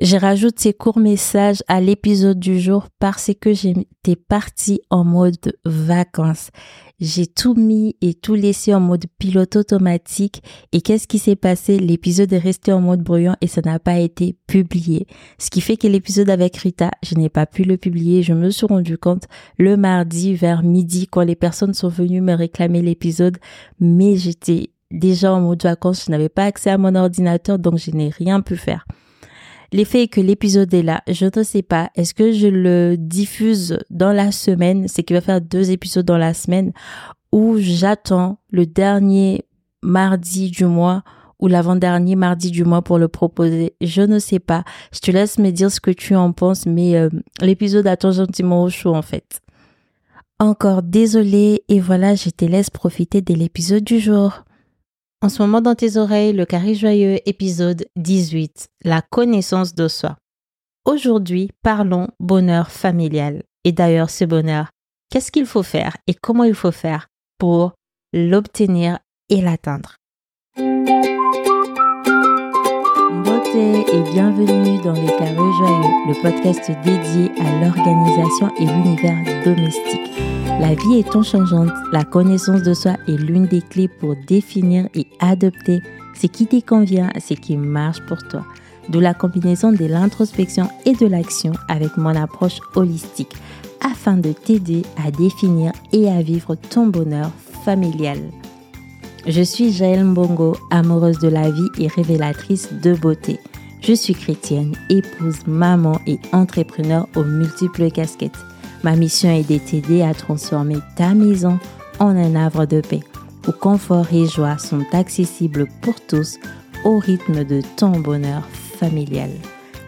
Je rajoute ces courts messages à l'épisode du jour parce que j'étais partie en mode vacances. J'ai tout mis et tout laissé en mode pilote automatique et qu'est-ce qui s'est passé? L'épisode est resté en mode bruyant et ça n'a pas été publié. Ce qui fait que l'épisode avec Rita, je n'ai pas pu le publier. Je me suis rendu compte le mardi vers midi quand les personnes sont venues me réclamer l'épisode, mais j'étais déjà en mode vacances, je n'avais pas accès à mon ordinateur donc je n'ai rien pu faire. L'effet est que l'épisode est là. Je ne sais pas. Est-ce que je le diffuse dans la semaine? C'est qu'il va faire deux épisodes dans la semaine ou j'attends le dernier mardi du mois ou l'avant-dernier mardi du mois pour le proposer. Je ne sais pas. Je te laisse me dire ce que tu en penses, mais euh, l'épisode attend gentiment au chaud en fait. Encore désolé et voilà, je te laisse profiter de l'épisode du jour. En ce moment dans tes oreilles, le carré joyeux épisode 18, la connaissance de soi. Aujourd'hui, parlons bonheur familial. Et d'ailleurs, ce bonheur, qu'est-ce qu'il faut faire et comment il faut faire pour l'obtenir et l'atteindre? Beauté et bienvenue dans les carrés joyeux, le podcast dédié à l'organisation et l'univers domestique. La vie étant changeante, la connaissance de soi est l'une des clés pour définir et adopter ce qui te convient, ce qui marche pour toi. D'où la combinaison de l'introspection et de l'action avec mon approche holistique afin de t'aider à définir et à vivre ton bonheur familial. Je suis Jaël Mbongo, amoureuse de la vie et révélatrice de beauté. Je suis chrétienne, épouse, maman et entrepreneur aux multiples casquettes. Ma mission est de t'aider à transformer ta maison en un havre de paix, où confort et joie sont accessibles pour tous au rythme de ton bonheur familial.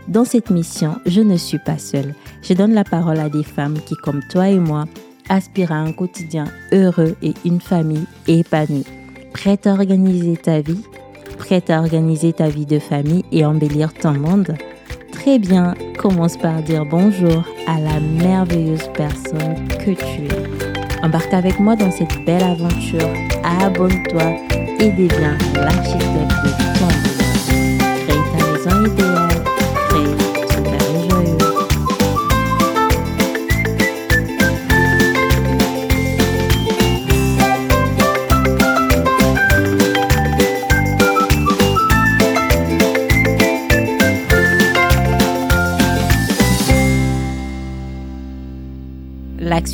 Dans cette mission, je ne suis pas seule. Je donne la parole à des femmes qui, comme toi et moi, aspirent à un quotidien heureux et une famille épanouie. Prête à organiser ta vie Prête à organiser ta vie de famille et embellir ton monde Très bien, commence par dire bonjour à la merveilleuse personne que tu es. Embarque avec moi dans cette belle aventure, abonne-toi et deviens l'architecte de ton. Crée ta maison idéale,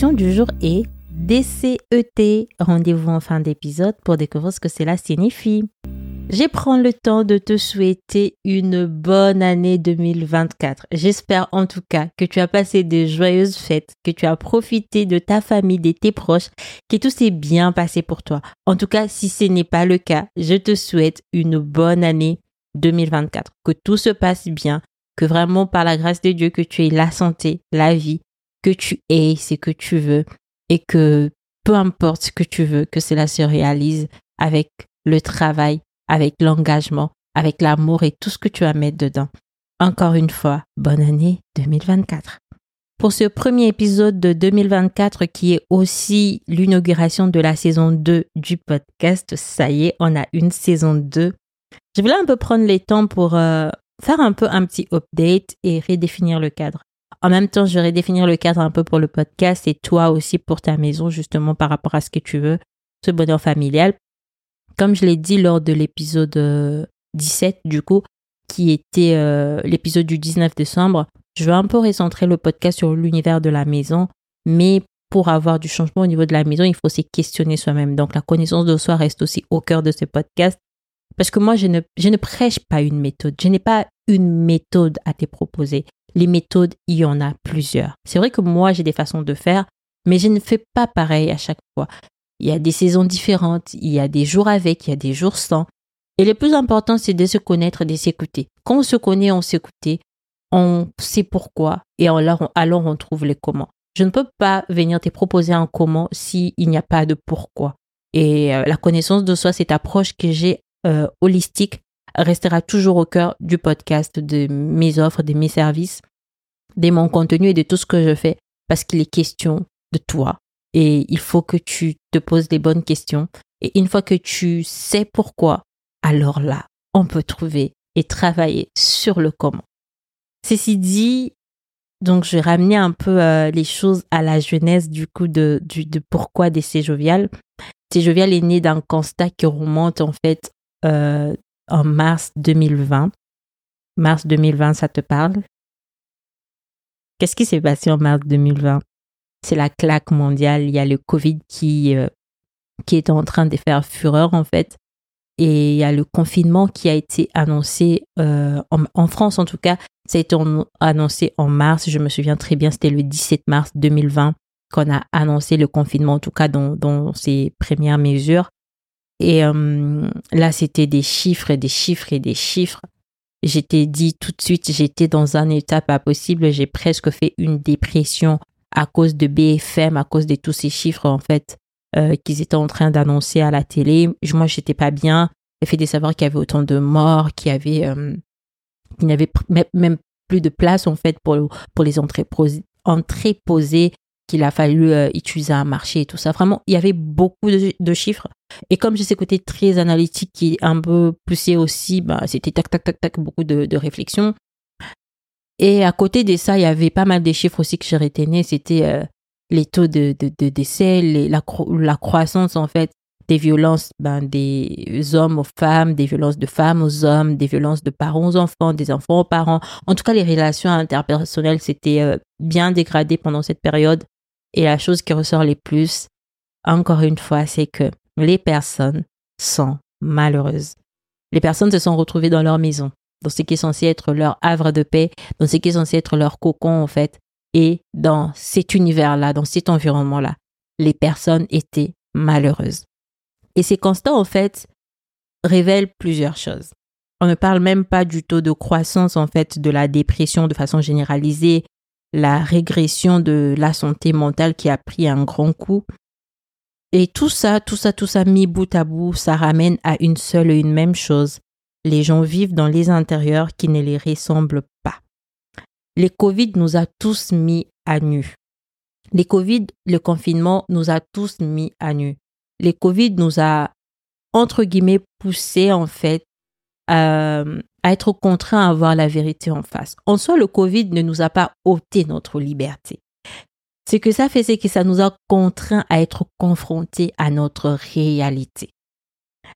Du jour est DCET. Rendez-vous en fin d'épisode pour découvrir ce que cela signifie. Je prends le temps de te souhaiter une bonne année 2024. J'espère en tout cas que tu as passé de joyeuses fêtes, que tu as profité de ta famille, de tes proches, que tout s'est bien passé pour toi. En tout cas, si ce n'est pas le cas, je te souhaite une bonne année 2024. Que tout se passe bien, que vraiment par la grâce de Dieu que tu aies la santé, la vie, que tu aies ce que tu veux et que peu importe ce que tu veux, que cela se réalise avec le travail, avec l'engagement, avec l'amour et tout ce que tu vas mettre dedans. Encore une fois, bonne année 2024. Pour ce premier épisode de 2024 qui est aussi l'inauguration de la saison 2 du podcast, ça y est, on a une saison 2. Je voulais un peu prendre les temps pour euh, faire un peu un petit update et redéfinir le cadre. En même temps, je vais redéfinir le cadre un peu pour le podcast et toi aussi pour ta maison, justement par rapport à ce que tu veux, ce bonheur familial. Comme je l'ai dit lors de l'épisode 17, du coup, qui était euh, l'épisode du 19 décembre, je veux un peu recentrer le podcast sur l'univers de la maison, mais pour avoir du changement au niveau de la maison, il faut se questionner soi-même. Donc la connaissance de soi reste aussi au cœur de ce podcast. Parce que moi, je ne, je ne prêche pas une méthode. Je n'ai pas une méthode à te proposer. Les méthodes, il y en a plusieurs. C'est vrai que moi, j'ai des façons de faire, mais je ne fais pas pareil à chaque fois. Il y a des saisons différentes, il y a des jours avec, il y a des jours sans. Et le plus important, c'est de se connaître, de s'écouter. Quand on se connaît, on s'écoute, on sait pourquoi, et alors, on trouve les comment. Je ne peux pas venir te proposer un comment s'il n'y a pas de pourquoi. Et euh, la connaissance de soi, cette approche que j'ai euh, holistique, restera toujours au cœur du podcast, de mes offres, de mes services, de mon contenu et de tout ce que je fais, parce qu'il est question de toi. Et il faut que tu te poses les bonnes questions. Et une fois que tu sais pourquoi, alors là, on peut trouver et travailler sur le comment. Ceci dit, donc je ramenais un peu euh, les choses à la jeunesse du coup de, du, de pourquoi DC Jovial. DC Jovial est né d'un constat qui remonte en fait euh, en mars 2020. Mars 2020, ça te parle? Qu'est-ce qui s'est passé en mars 2020 C'est la claque mondiale. Il y a le Covid qui, euh, qui est en train de faire fureur en fait. Et il y a le confinement qui a été annoncé euh, en, France en tout cas. Ça a été annoncé en mars. Je me souviens très bien, c'était le 17 mars 2020 qu'on a annoncé le confinement, en tout cas dans, dans ses premières mesures. Et euh, là, c'était des chiffres et des chiffres et des chiffres. J'étais dit tout de suite, j'étais dans un état pas possible. J'ai presque fait une dépression à cause de BFM, à cause de tous ces chiffres en fait euh, qu'ils étaient en train d'annoncer à la télé. Moi, j'étais pas bien. Le fait de savoir qu'il y avait autant de morts, qu'il y avait, euh, qu'il n'y avait même plus de place en fait pour pour les entreposer qu'il a fallu euh, utiliser un marché et tout ça. Vraiment, il y avait beaucoup de, chiffres. Et comme j'ai ce côté très analytique qui un peu poussé aussi, bah, c'était tac, tac, tac, tac, beaucoup de, de réflexion. Et à côté de ça, il y avait pas mal de chiffres aussi que j'ai retenus. C'était euh, les taux de, de, décès, la, la croissance en fait des violences ben, des hommes aux femmes, des violences de femmes aux hommes, des violences de parents aux enfants, des enfants aux parents. En tout cas, les relations interpersonnelles s'étaient euh, bien dégradées pendant cette période. Et la chose qui ressort le plus, encore une fois, c'est que les personnes sont malheureuses. Les personnes se sont retrouvées dans leur maison, dans ce qui est censé être leur havre de paix, dans ce qui est censé être leur cocon en fait, et dans cet univers-là, dans cet environnement-là, les personnes étaient malheureuses. Et ces constats en fait révèlent plusieurs choses. On ne parle même pas du taux de croissance en fait de la dépression de façon généralisée, la régression de la santé mentale qui a pris un grand coup. Et tout ça, tout ça, tout ça mis bout à bout, ça ramène à une seule et une même chose. Les gens vivent dans les intérieurs qui ne les ressemblent pas. Les Covid nous a tous mis à nu. Les Covid, le confinement nous a tous mis à nu. Les Covid nous a, entre guillemets, poussé en fait euh, à être contraint à voir la vérité en face. En soi, le Covid ne nous a pas ôté notre liberté. Ce que ça fait, c'est que ça nous a contraints à être confrontés à notre réalité.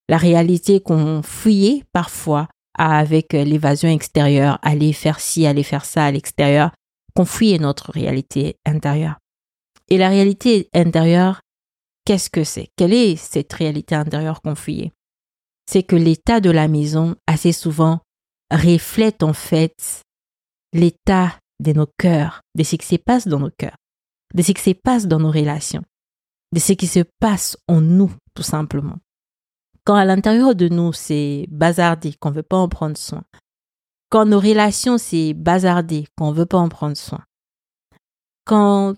La réalité qu'on fuyait parfois avec l'évasion extérieure, aller faire ci, aller faire ça à l'extérieur, qu'on fuyait notre réalité intérieure. Et la réalité intérieure, qu'est-ce que c'est? Quelle est cette réalité intérieure qu'on fuyait? C'est que l'état de la maison, assez souvent, reflète en fait l'état de nos cœurs, de ce qui se passe dans nos cœurs, de ce qui se passe dans nos relations, de ce qui se passe en nous, tout simplement. Quand à l'intérieur de nous, c'est bazardé, qu'on ne veut pas en prendre soin, quand nos relations, c'est bazardé, qu'on ne veut pas en prendre soin, quand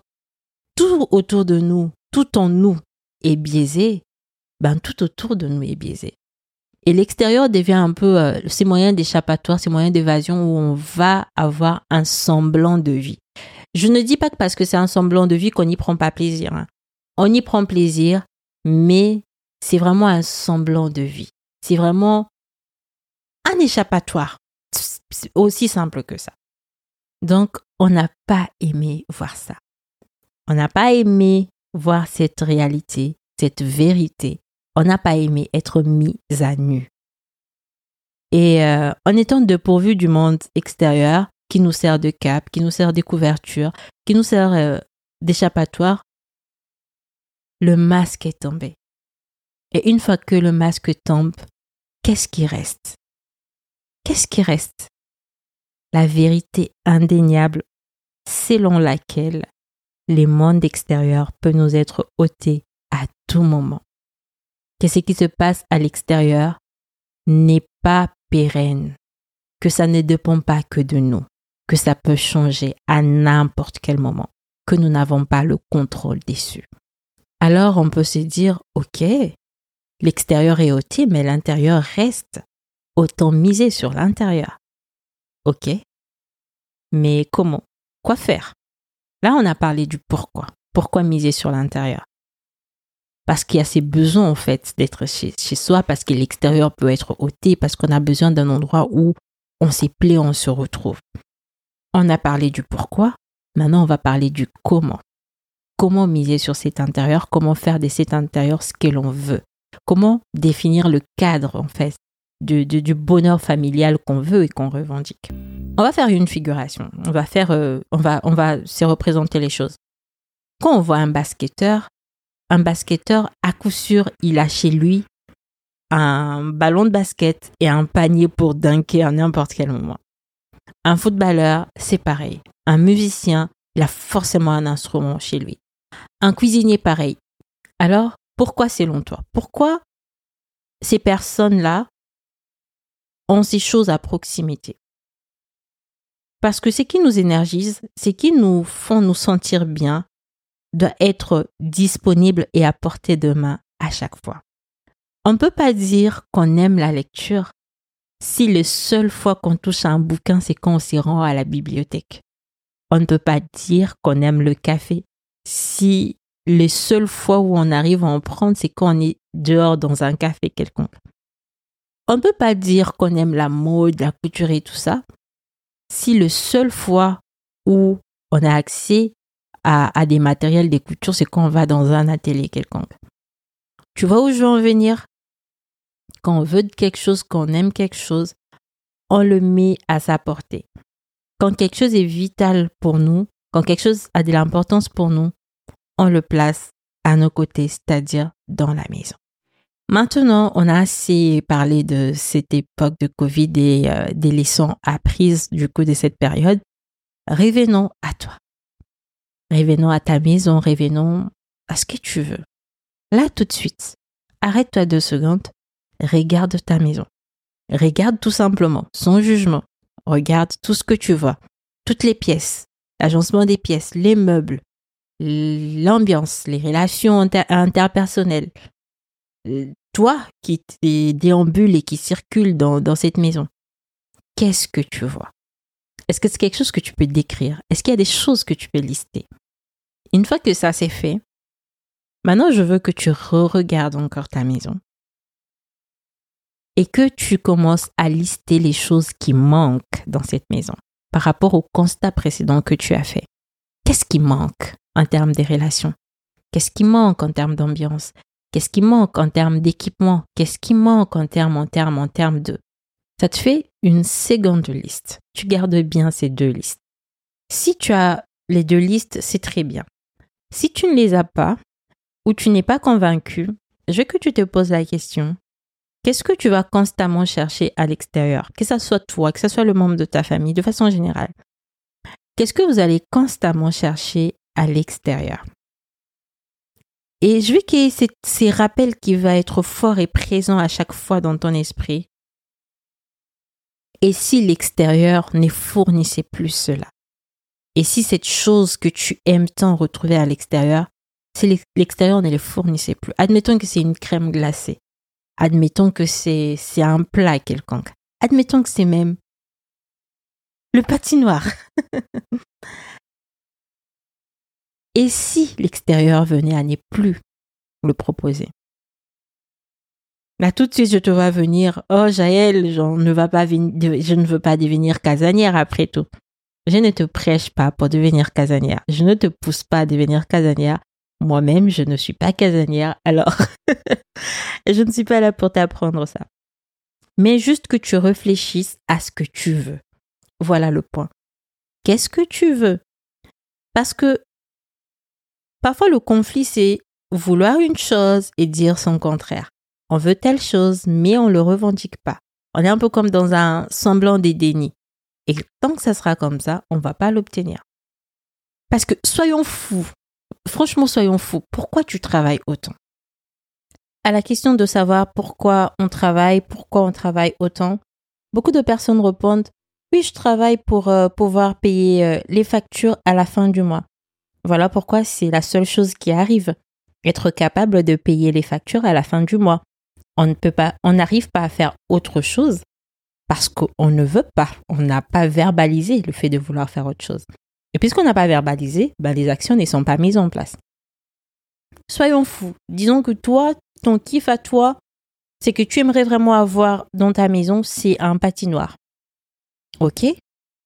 tout autour de nous, tout en nous est biaisé, ben tout autour de nous est biaisé. Et l'extérieur devient un peu euh, ces moyens d'échappatoire, ces moyens d'évasion où on va avoir un semblant de vie. Je ne dis pas que parce que c'est un semblant de vie qu'on n'y prend pas plaisir. Hein. On y prend plaisir, mais c'est vraiment un semblant de vie. C'est vraiment un échappatoire. Aussi simple que ça. Donc, on n'a pas aimé voir ça. On n'a pas aimé voir cette réalité, cette vérité on n'a pas aimé être mis à nu. Et euh, en étant dépourvu du monde extérieur, qui nous sert de cap, qui nous sert de couverture, qui nous sert euh, d'échappatoire, le masque est tombé. Et une fois que le masque tombe, qu'est-ce qui reste? Qu'est-ce qui reste? La vérité indéniable selon laquelle les mondes extérieurs peuvent nous être ôtés à tout moment que ce qui se passe à l'extérieur n'est pas pérenne, que ça ne dépend pas que de nous, que ça peut changer à n'importe quel moment, que nous n'avons pas le contrôle dessus. Alors on peut se dire, ok, l'extérieur est ôté, mais l'intérieur reste. Autant miser sur l'intérieur. Ok. Mais comment? Quoi faire? Là, on a parlé du pourquoi. Pourquoi miser sur l'intérieur? Parce qu'il y a ces besoins en fait d'être chez, soi, parce que l'extérieur peut être ôté, parce qu'on a besoin d'un endroit où on s'est plaît, on se retrouve. On a parlé du pourquoi. Maintenant, on va parler du comment. Comment miser sur cet intérieur, comment faire de cet intérieur ce que l'on veut. Comment définir le cadre, en fait, du, bonheur familial qu'on veut et qu'on revendique. On va faire une figuration. On va faire, euh, on va, on va se représenter les choses. Quand on voit un basketteur, un basketteur, à coup sûr, il a chez lui un ballon de basket et un panier pour dunker à n'importe quel moment. Un footballeur, c'est pareil. Un musicien, il a forcément un instrument chez lui. Un cuisinier, pareil. Alors, pourquoi selon toi? Pourquoi ces personnes-là ont ces choses à proximité? Parce que ce qui nous énergise, ce qui nous font nous sentir bien, doit être disponible et à portée de main à chaque fois. On ne peut pas dire qu'on aime la lecture si les seules fois qu'on touche à un bouquin, c'est quand on s'y rend à la bibliothèque. On ne peut pas dire qu'on aime le café si les seules fois où on arrive à en prendre, c'est quand on est dehors dans un café quelconque. On ne peut pas dire qu'on aime la mode, la couture et tout ça si le seule fois où on a accès à, des matériels de couture, c'est quand on va dans un atelier quelconque. Tu vois où je veux en venir? Quand on veut quelque chose, quand on aime quelque chose, on le met à sa portée. Quand quelque chose est vital pour nous, quand quelque chose a de l'importance pour nous, on le place à nos côtés, c'est-à-dire dans la maison. Maintenant, on a assez parlé de cette époque de Covid et euh, des leçons apprises du coup de cette période. Revenons à toi. Revenons à ta maison, revenons à ce que tu veux. Là, tout de suite, arrête-toi deux secondes, regarde ta maison. Regarde tout simplement, sans jugement. Regarde tout ce que tu vois, toutes les pièces, l'agencement des pièces, les meubles, l'ambiance, les relations interpersonnelles. Toi qui déambules et qui circules dans, dans cette maison, qu'est-ce que tu vois? Est-ce que c'est quelque chose que tu peux décrire? Est-ce qu'il y a des choses que tu peux lister? Une fois que ça c'est fait, Maintenant, je veux que tu re-regardes encore ta maison. Et que tu commences à lister les choses qui manquent dans cette maison par rapport au constat précédent que tu as fait. Qu'est-ce qui manque en termes de relations? Qu'est-ce qui manque en termes d'ambiance? Qu'est-ce qui manque en termes d'équipement? Qu'est-ce qui manque en termes, en termes, en termes de... Ça te fait une seconde liste. Tu gardes bien ces deux listes. Si tu as les deux listes, c'est très bien. Si tu ne les as pas, où tu n'es pas convaincu, je veux que tu te poses la question, qu'est-ce que tu vas constamment chercher à l'extérieur? Que ce soit toi, que ce soit le membre de ta famille, de façon générale. Qu'est-ce que vous allez constamment chercher à l'extérieur? Et je veux y ait ces rappels qui vont être forts et présents à chaque fois dans ton esprit. Et si l'extérieur ne fournissait plus cela? Et si cette chose que tu aimes tant retrouver à l'extérieur si l'extérieur ne les fournissait plus? Admettons que c'est une crème glacée. Admettons que c'est un plat quelconque. Admettons que c'est même le patinoire. Et si l'extérieur venait à ne plus le proposer? Tout de suite, je te vois venir. Oh, Jaël, ne, pas je ne veux pas devenir casanière après tout. Je ne te prêche pas pour devenir casanière. Je ne te pousse pas à devenir casanière. Moi-même, je ne suis pas casanière, alors je ne suis pas là pour t'apprendre ça. Mais juste que tu réfléchisses à ce que tu veux. Voilà le point. Qu'est-ce que tu veux? Parce que parfois le conflit, c'est vouloir une chose et dire son contraire. On veut telle chose, mais on ne le revendique pas. On est un peu comme dans un semblant de déni. Et tant que ça sera comme ça, on ne va pas l'obtenir. Parce que soyons fous, franchement, soyons fous. Pourquoi tu travailles autant? À la question de savoir pourquoi on travaille, pourquoi on travaille autant, beaucoup de personnes répondent Oui, je travaille pour euh, pouvoir payer euh, les factures à la fin du mois. Voilà pourquoi c'est la seule chose qui arrive. Être capable de payer les factures à la fin du mois. On ne peut pas, on n'arrive pas à faire autre chose parce qu'on ne veut pas. On n'a pas verbalisé le fait de vouloir faire autre chose. Et puisqu'on n'a pas verbalisé, bah, les actions ne sont pas mises en place. Soyons fous. Disons que toi, ton kiff à toi, c'est que tu aimerais vraiment avoir dans ta maison, c'est un patinoire. Ok?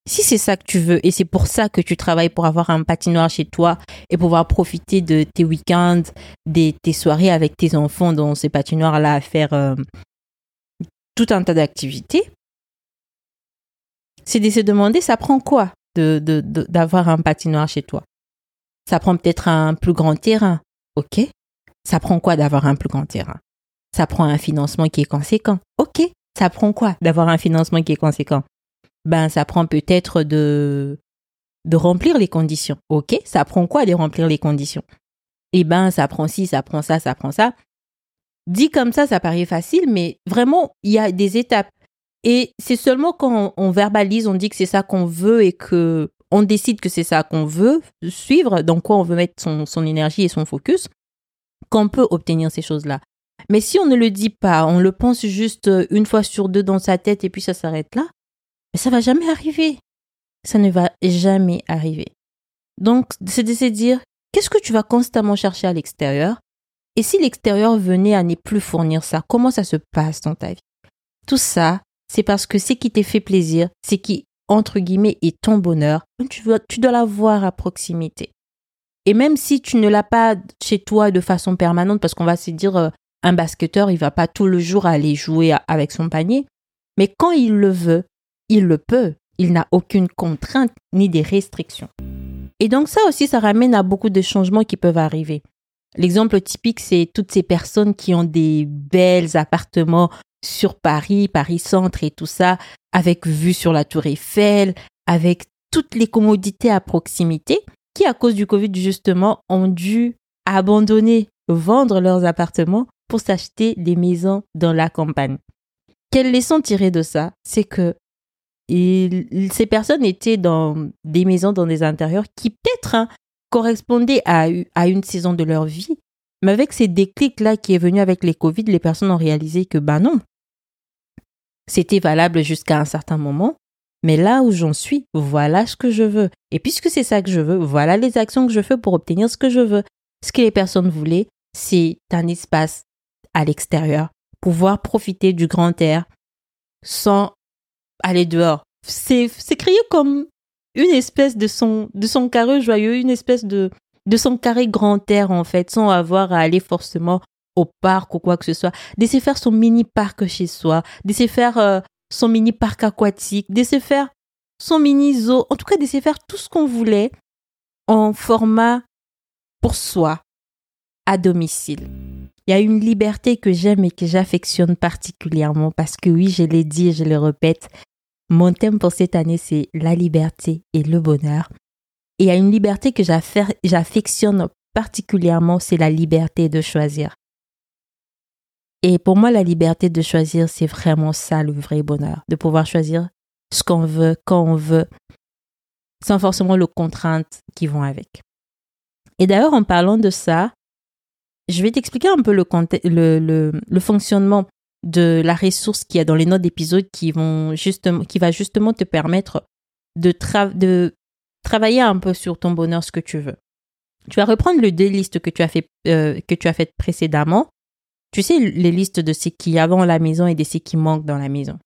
Si c'est ça que tu veux et c'est pour ça que tu travailles pour avoir un patinoire chez toi et pouvoir profiter de tes week-ends, des, tes soirées avec tes enfants dans ces patinoires-là à faire euh, tout un tas d'activités, c'est de se demander ça prend quoi d'avoir de, de, un patinoire chez toi? Ça prend peut-être un plus grand terrain, ok. Ça prend quoi d'avoir un plus grand terrain? Ça prend un financement qui est conséquent, ok. Ça prend quoi d'avoir un financement qui est conséquent? Ben ça prend peut-être de de remplir les conditions. OK, ça prend quoi de remplir les conditions? Eh ben ça prend ci, ça prend ça, ça prend ça. Dit comme ça, ça paraît facile, mais vraiment, il y a des étapes. Et c'est seulement quand on, verbalise, on dit que c'est ça qu'on veut et que on décide que c'est ça qu'on veut suivre, dans quoi on veut mettre son, son énergie et son focus, qu'on peut obtenir ces choses-là. Mais si on ne le dit pas, on le pense juste une fois sur deux dans sa tête et puis ça s'arrête là, mais ça va jamais arriver. Ça ne va jamais arriver. Donc, c'est de se dire, qu'est-ce que tu vas constamment chercher à l'extérieur? Et si l'extérieur venait à ne plus fournir ça, comment ça se passe dans ta vie? Tout ça, c'est parce que ce qui t'est fait plaisir, ce qui, entre guillemets, est ton bonheur, tu dois, tu dois l'avoir à proximité. Et même si tu ne l'as pas chez toi de façon permanente, parce qu'on va se dire, euh, un basketteur, il va pas tout le jour aller jouer avec son panier, mais quand il le veut, il le peut. Il n'a aucune contrainte ni des restrictions. Et donc ça aussi, ça ramène à beaucoup de changements qui peuvent arriver. L'exemple typique, c'est toutes ces personnes qui ont des belles appartements sur Paris, Paris Centre et tout ça, avec vue sur la tour Eiffel, avec toutes les commodités à proximité, qui à cause du Covid justement ont dû abandonner, vendre leurs appartements pour s'acheter des maisons dans la campagne. Quelle leçon tirer de ça? C'est que et ces personnes étaient dans des maisons, dans des intérieurs qui peut-être hein, correspondaient à, à une saison de leur vie. Mais avec ces déclics-là qui est venu avec les Covid, les personnes ont réalisé que, ben non, c'était valable jusqu'à un certain moment. Mais là où j'en suis, voilà ce que je veux. Et puisque c'est ça que je veux, voilà les actions que je fais pour obtenir ce que je veux. Ce que les personnes voulaient, c'est un espace à l'extérieur, pouvoir profiter du grand air sans aller dehors. C'est, créé comme une espèce de son, de son carré joyeux, une espèce de, de son carré grand air, en fait, sans avoir à aller forcément au parc ou quoi que ce soit. De se faire son mini parc chez soi, de se faire euh, son mini parc aquatique, de se faire son mini zoo, en tout cas de se faire tout ce qu'on voulait en format pour soi, à domicile. Il y a une liberté que j'aime et que j'affectionne particulièrement parce que oui, je l'ai dit et je le répète, mon thème pour cette année, c'est la liberté et le bonheur. Et il y a une liberté que j'affectionne particulièrement, c'est la liberté de choisir. Et pour moi, la liberté de choisir, c'est vraiment ça le vrai bonheur, de pouvoir choisir ce qu'on veut, quand on veut, sans forcément les contraintes qui vont avec. Et d'ailleurs, en parlant de ça, je vais t'expliquer un peu le, le, le, fonctionnement de la ressource qu'il y a dans les notes d'épisode qui, qui va justement te permettre de, de travailler un peu sur ton bonheur, ce que tu veux. Tu vas reprendre le deux listes que tu as fait, euh, fait précédemment. Tu sais, les listes de ce qui y a avant la maison et de ce qui manque dans la maison.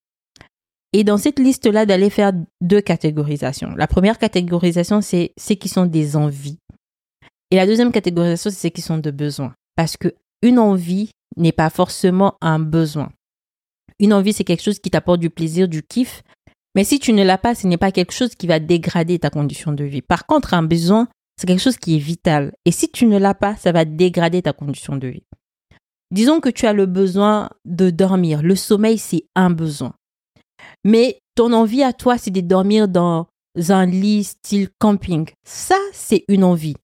Et dans cette liste-là, d'aller faire deux catégorisations. La première catégorisation, c'est ce qui sont des envies. Et la deuxième catégorisation, c'est ce qui sont de besoins. Parce que une envie n'est pas forcément un besoin. Une envie, c'est quelque chose qui t'apporte du plaisir, du kiff. Mais si tu ne l'as pas, ce n'est pas quelque chose qui va dégrader ta condition de vie. Par contre, un besoin, c'est quelque chose qui est vital. Et si tu ne l'as pas, ça va dégrader ta condition de vie. Disons que tu as le besoin de dormir. Le sommeil, c'est un besoin. Mais ton envie à toi, c'est de dormir dans un lit style camping. Ça, c'est une envie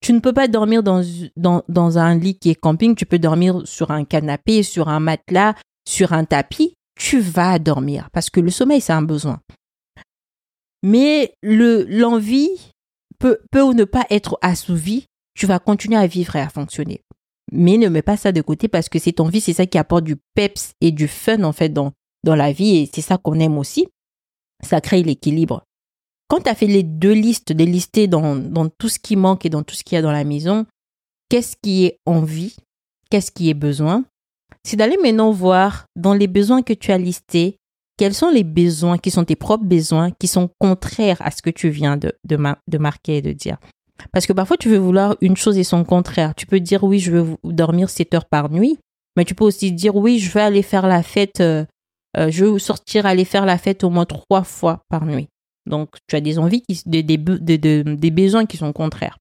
tu ne peux pas dormir dans, dans, dans, un lit qui est camping, tu peux dormir sur un canapé, sur un matelas, sur un tapis, tu vas dormir parce que le sommeil, c'est un besoin. Mais le, l'envie peut, peut ou ne pas être assouvie, tu vas continuer à vivre et à fonctionner. Mais ne mets pas ça de côté parce que cette envie, c'est ça qui apporte du peps et du fun en fait dans, dans la vie et c'est ça qu'on aime aussi. Ça crée l'équilibre. Quand tu as fait les deux listes, délisté dans, dans tout ce qui manque et dans tout ce qu'il y a dans la maison, qu'est-ce qui est envie, qu'est-ce qui est besoin, c'est d'aller maintenant voir dans les besoins que tu as listés, quels sont les besoins qui sont tes propres besoins qui sont contraires à ce que tu viens de marquer et de dire. Parce que parfois, tu veux vouloir une chose et son contraire. Tu peux dire oui, je veux dormir 7 heures par nuit, mais tu peux aussi dire oui, je veux aller faire la fête, euh, euh, je veux sortir, aller faire la fête au moins trois fois par nuit. Donc, tu as des envies, qui, des, des, des besoins qui sont contraires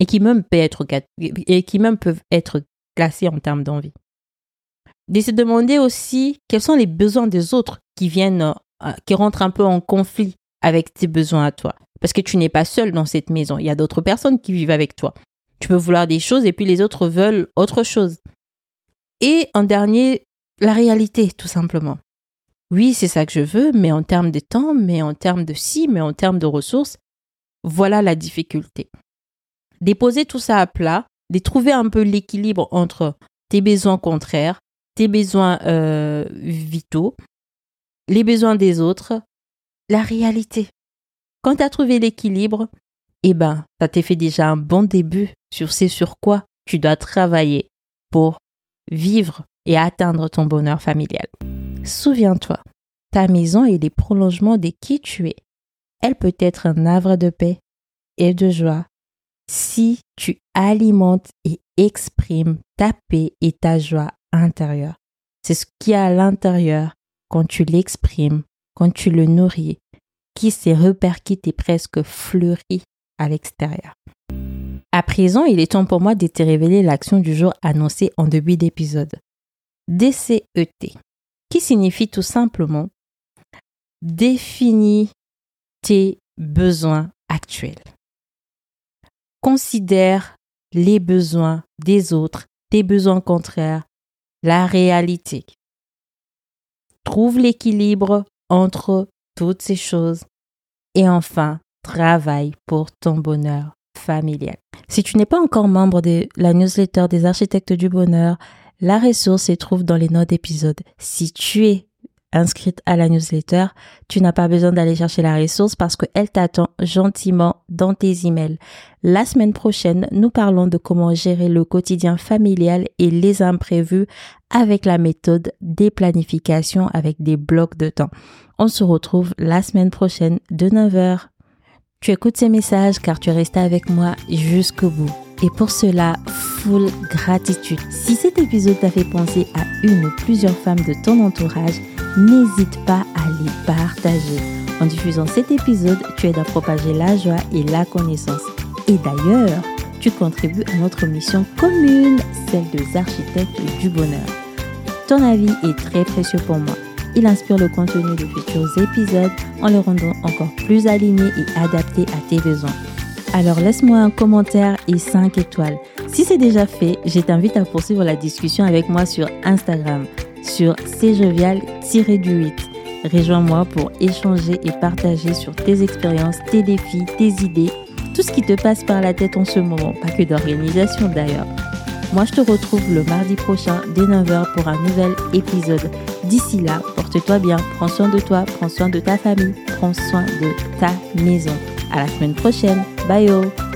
et qui même peuvent être, et qui même peuvent être classés en termes d'envie. De se demander aussi quels sont les besoins des autres qui viennent, euh, qui rentrent un peu en conflit avec tes besoins à toi. Parce que tu n'es pas seul dans cette maison. Il y a d'autres personnes qui vivent avec toi. Tu peux vouloir des choses et puis les autres veulent autre chose. Et en dernier, la réalité, tout simplement. Oui, c'est ça que je veux, mais en termes de temps, mais en termes de si, mais en termes de ressources, voilà la difficulté. Déposer tout ça à plat, de trouver un peu l'équilibre entre tes besoins contraires, tes besoins euh, vitaux, les besoins des autres, la réalité. Quand tu as trouvé l'équilibre, eh ben, ça t'est fait déjà un bon début sur ce sur quoi tu dois travailler pour vivre et atteindre ton bonheur familial. Souviens-toi, ta maison est les prolongements de qui tu es. Elle peut être un havre de paix et de joie si tu alimentes et exprimes ta paix et ta joie intérieure. C'est ce qui est à l'intérieur quand tu l'exprimes, quand tu le nourris, qui s'est reperquite et presque fleuri à l'extérieur. À présent, il est temps pour moi de te révéler l'action du jour annoncée en début d'épisode. DCET, qui signifie tout simplement définis tes besoins actuels. Considère les besoins des autres, tes besoins contraires, la réalité. Trouve l'équilibre entre toutes ces choses et enfin, travaille pour ton bonheur familial. Si tu n'es pas encore membre de la newsletter des architectes du bonheur, la ressource se trouve dans les notes d'épisode. Si tu es inscrite à la newsletter, tu n'as pas besoin d'aller chercher la ressource parce qu'elle t'attend gentiment dans tes emails. La semaine prochaine, nous parlons de comment gérer le quotidien familial et les imprévus avec la méthode des planifications avec des blocs de temps. On se retrouve la semaine prochaine de 9h. Tu écoutes ces messages car tu es resté avec moi jusqu'au bout. Et pour cela, full gratitude. Si cet épisode t'a fait penser à une ou plusieurs femmes de ton entourage, n'hésite pas à les partager. En diffusant cet épisode, tu aides à propager la joie et la connaissance. Et d'ailleurs, tu contribues à notre mission commune, celle des architectes du bonheur. Ton avis est très précieux pour moi. Il inspire le contenu de futurs épisodes en le rendant encore plus aligné et adapté à tes besoins. Alors laisse-moi un commentaire et 5 étoiles. Si c'est déjà fait, je t'invite à poursuivre la discussion avec moi sur Instagram sur cjovial-du8. Rejoins-moi pour échanger et partager sur tes expériences, tes défis, tes idées, tout ce qui te passe par la tête en ce moment, pas que d'organisation d'ailleurs. Moi, je te retrouve le mardi prochain dès 9h pour un nouvel épisode. D'ici là, porte-toi bien, prends soin de toi, prends soin de ta famille, prends soin de ta maison. À la semaine prochaine. Bye oh